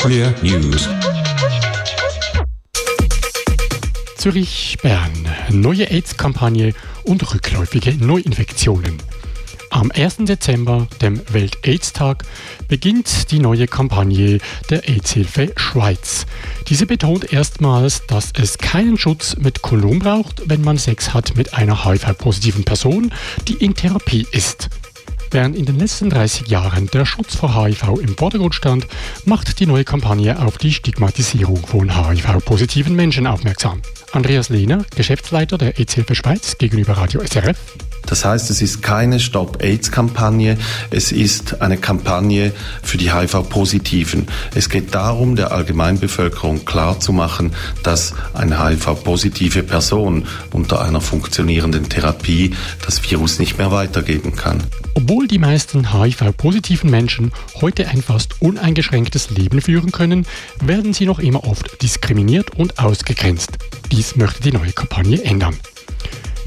Clear News. Zürich-Bern. Neue AIDS-Kampagne und rückläufige Neuinfektionen. Am 1. Dezember, dem Welt-AIDS-Tag, beginnt die neue Kampagne der AIDS-Hilfe Schweiz. Diese betont erstmals, dass es keinen Schutz mit Kondom braucht, wenn man Sex hat mit einer HIV-positiven Person, die in Therapie ist. Während in den letzten 30 Jahren der Schutz vor HIV im Vordergrund stand, macht die neue Kampagne auf die Stigmatisierung von HIV-positiven Menschen aufmerksam. Andreas Lehner, Geschäftsleiter der AIDS-Hilfe Schweiz gegenüber Radio SRF. Das heißt, es ist keine Stop-AIDS-Kampagne, es ist eine Kampagne für die HIV-Positiven. Es geht darum, der Allgemeinbevölkerung klarzumachen, dass eine HIV-positive Person unter einer funktionierenden Therapie das Virus nicht mehr weitergeben kann. Obwohl die meisten HIV-positiven Menschen heute ein fast uneingeschränktes Leben führen können, werden sie noch immer oft diskriminiert und ausgegrenzt. Dies möchte die neue Kampagne ändern.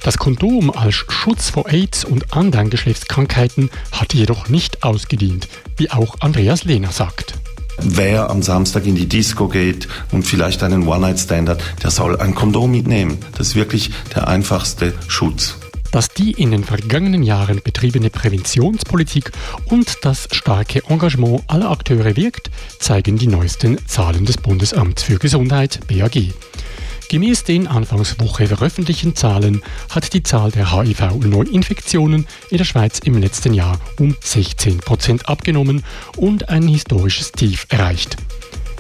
Das Kondom als Schutz vor AIDS und anderen Geschlechtskrankheiten hat jedoch nicht ausgedient, wie auch Andreas Lehner sagt. Wer am Samstag in die Disco geht und vielleicht einen One-Night-Stand hat, der soll ein Kondom mitnehmen. Das ist wirklich der einfachste Schutz. Dass die in den vergangenen Jahren betriebene Präventionspolitik und das starke Engagement aller Akteure wirkt, zeigen die neuesten Zahlen des Bundesamts für Gesundheit BAG. Gemäß den Anfangswoche veröffentlichten Zahlen hat die Zahl der HIV-Neuinfektionen in der Schweiz im letzten Jahr um 16 Prozent abgenommen und ein historisches Tief erreicht.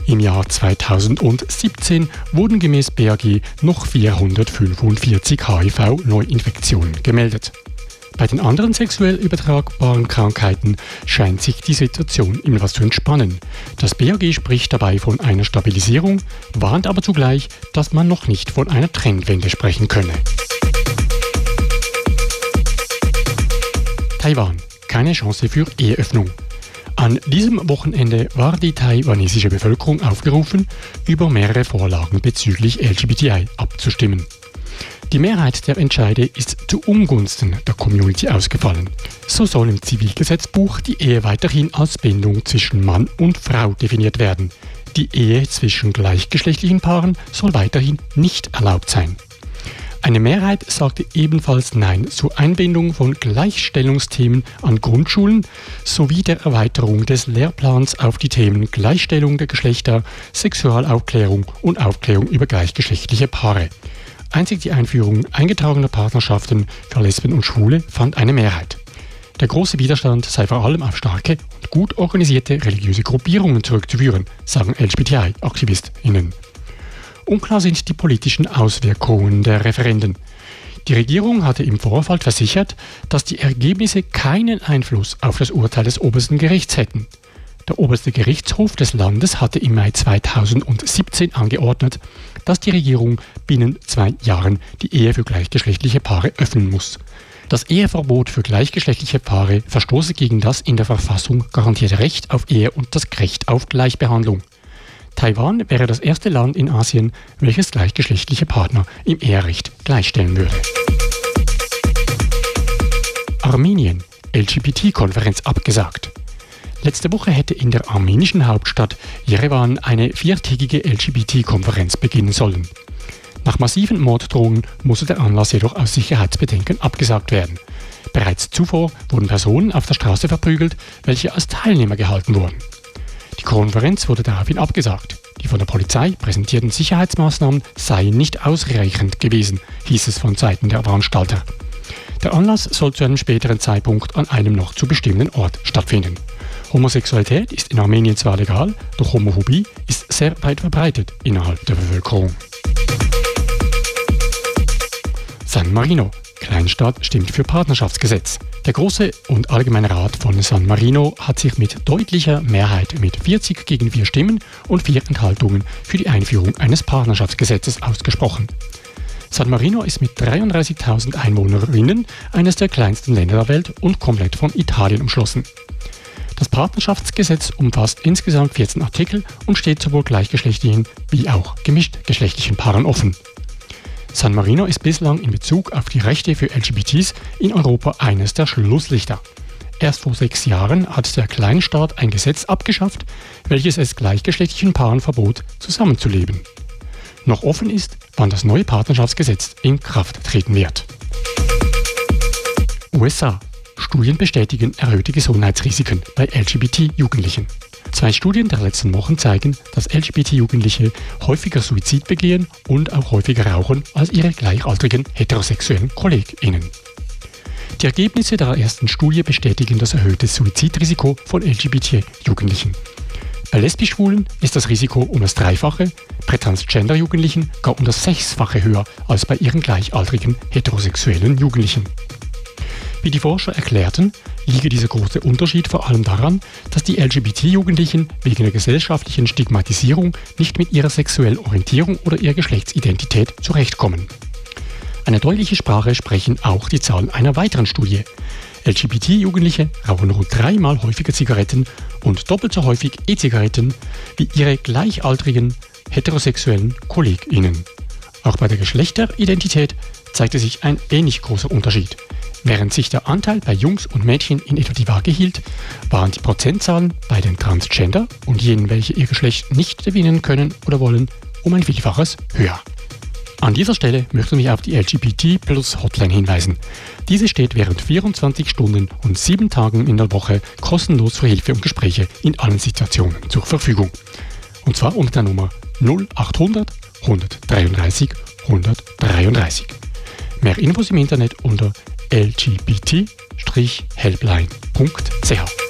Im Jahr 2017 wurden gemäß BAG noch 445 HIV-Neuinfektionen gemeldet. Bei den anderen sexuell übertragbaren Krankheiten scheint sich die Situation immer was zu entspannen. Das BAG spricht dabei von einer Stabilisierung, warnt aber zugleich, dass man noch nicht von einer Trendwende sprechen könne. Taiwan. Keine Chance für Eheöffnung. An diesem Wochenende war die taiwanesische Bevölkerung aufgerufen, über mehrere Vorlagen bezüglich LGBTI abzustimmen. Die Mehrheit der Entscheide ist zu Ungunsten der Community ausgefallen. So soll im Zivilgesetzbuch die Ehe weiterhin als Bindung zwischen Mann und Frau definiert werden. Die Ehe zwischen gleichgeschlechtlichen Paaren soll weiterhin nicht erlaubt sein. Eine Mehrheit sagte ebenfalls Nein zur Einbindung von Gleichstellungsthemen an Grundschulen sowie der Erweiterung des Lehrplans auf die Themen Gleichstellung der Geschlechter, Sexualaufklärung und Aufklärung über gleichgeschlechtliche Paare. Einzig die Einführung eingetragener Partnerschaften für Lesben und Schwule fand eine Mehrheit. Der große Widerstand sei vor allem auf starke und gut organisierte religiöse Gruppierungen zurückzuführen, sagen LGBTI-AktivistInnen. Unklar sind die politischen Auswirkungen der Referenden. Die Regierung hatte im Vorfeld versichert, dass die Ergebnisse keinen Einfluss auf das Urteil des obersten Gerichts hätten. Der oberste Gerichtshof des Landes hatte im Mai 2017 angeordnet, dass die Regierung binnen zwei Jahren die Ehe für gleichgeschlechtliche Paare öffnen muss. Das Eheverbot für gleichgeschlechtliche Paare verstoße gegen das in der Verfassung garantierte Recht auf Ehe und das Recht auf Gleichbehandlung. Taiwan wäre das erste Land in Asien, welches gleichgeschlechtliche Partner im Eherecht gleichstellen würde. Armenien, LGBT-Konferenz abgesagt. Letzte Woche hätte in der armenischen Hauptstadt Jerewan eine viertägige LGBT-Konferenz beginnen sollen. Nach massiven Morddrohungen musste der Anlass jedoch aus Sicherheitsbedenken abgesagt werden. Bereits zuvor wurden Personen auf der Straße verprügelt, welche als Teilnehmer gehalten wurden. Die Konferenz wurde daraufhin abgesagt. Die von der Polizei präsentierten Sicherheitsmaßnahmen seien nicht ausreichend gewesen, hieß es von Seiten der Veranstalter. Der Anlass soll zu einem späteren Zeitpunkt an einem noch zu bestimmenden Ort stattfinden. Homosexualität ist in Armenien zwar legal, doch Homophobie ist sehr weit verbreitet innerhalb der Bevölkerung. San Marino. Kleinstadt stimmt für Partnerschaftsgesetz. Der Große und Allgemeine Rat von San Marino hat sich mit deutlicher Mehrheit mit 40 gegen 4 Stimmen und 4 Enthaltungen für die Einführung eines Partnerschaftsgesetzes ausgesprochen. San Marino ist mit 33.000 Einwohnerinnen eines der kleinsten Länder der Welt und komplett von Italien umschlossen. Das Partnerschaftsgesetz umfasst insgesamt 14 Artikel und steht sowohl gleichgeschlechtlichen wie auch gemischtgeschlechtlichen Paaren offen. San Marino ist bislang in Bezug auf die Rechte für LGBTs in Europa eines der Schlusslichter. Erst vor sechs Jahren hat der Kleinstaat ein Gesetz abgeschafft, welches es gleichgeschlechtlichen Paaren verbot, zusammenzuleben. Noch offen ist, wann das neue Partnerschaftsgesetz in Kraft treten wird. USA. Studien bestätigen erhöhte Gesundheitsrisiken bei LGBT-Jugendlichen. Zwei Studien der letzten Wochen zeigen, dass LGBT-Jugendliche häufiger Suizid begehen und auch häufiger rauchen als ihre gleichaltrigen heterosexuellen KollegInnen. Die Ergebnisse der ersten Studie bestätigen das erhöhte Suizidrisiko von LGBT-Jugendlichen. Bei Lesbisch-Schwulen ist das Risiko um das Dreifache, bei Transgender-Jugendlichen gar um das Sechsfache höher als bei ihren gleichaltrigen heterosexuellen Jugendlichen. Wie die Forscher erklärten, liege dieser große Unterschied vor allem daran, dass die LGBT-Jugendlichen wegen der gesellschaftlichen Stigmatisierung nicht mit ihrer sexuellen Orientierung oder ihrer Geschlechtsidentität zurechtkommen. Eine deutliche Sprache sprechen auch die Zahlen einer weiteren Studie. LGBT-Jugendliche rauchen rund dreimal häufiger Zigaretten und doppelt so häufig E-Zigaretten wie ihre gleichaltrigen heterosexuellen KollegInnen. Auch bei der Geschlechteridentität zeigte sich ein ähnlich großer Unterschied. Während sich der Anteil bei Jungs und Mädchen in etwa die Waage hielt, waren die Prozentzahlen bei den Transgender und jenen, welche ihr Geschlecht nicht erwähnen können oder wollen, um ein Vielfaches höher. An dieser Stelle möchten wir auf die LGBT Plus Hotline hinweisen. Diese steht während 24 Stunden und 7 Tagen in der Woche kostenlos für Hilfe und Gespräche in allen Situationen zur Verfügung. Und zwar unter der Nummer 0800 133 133. Mehr Infos im Internet unter lgbt-helpline.ch.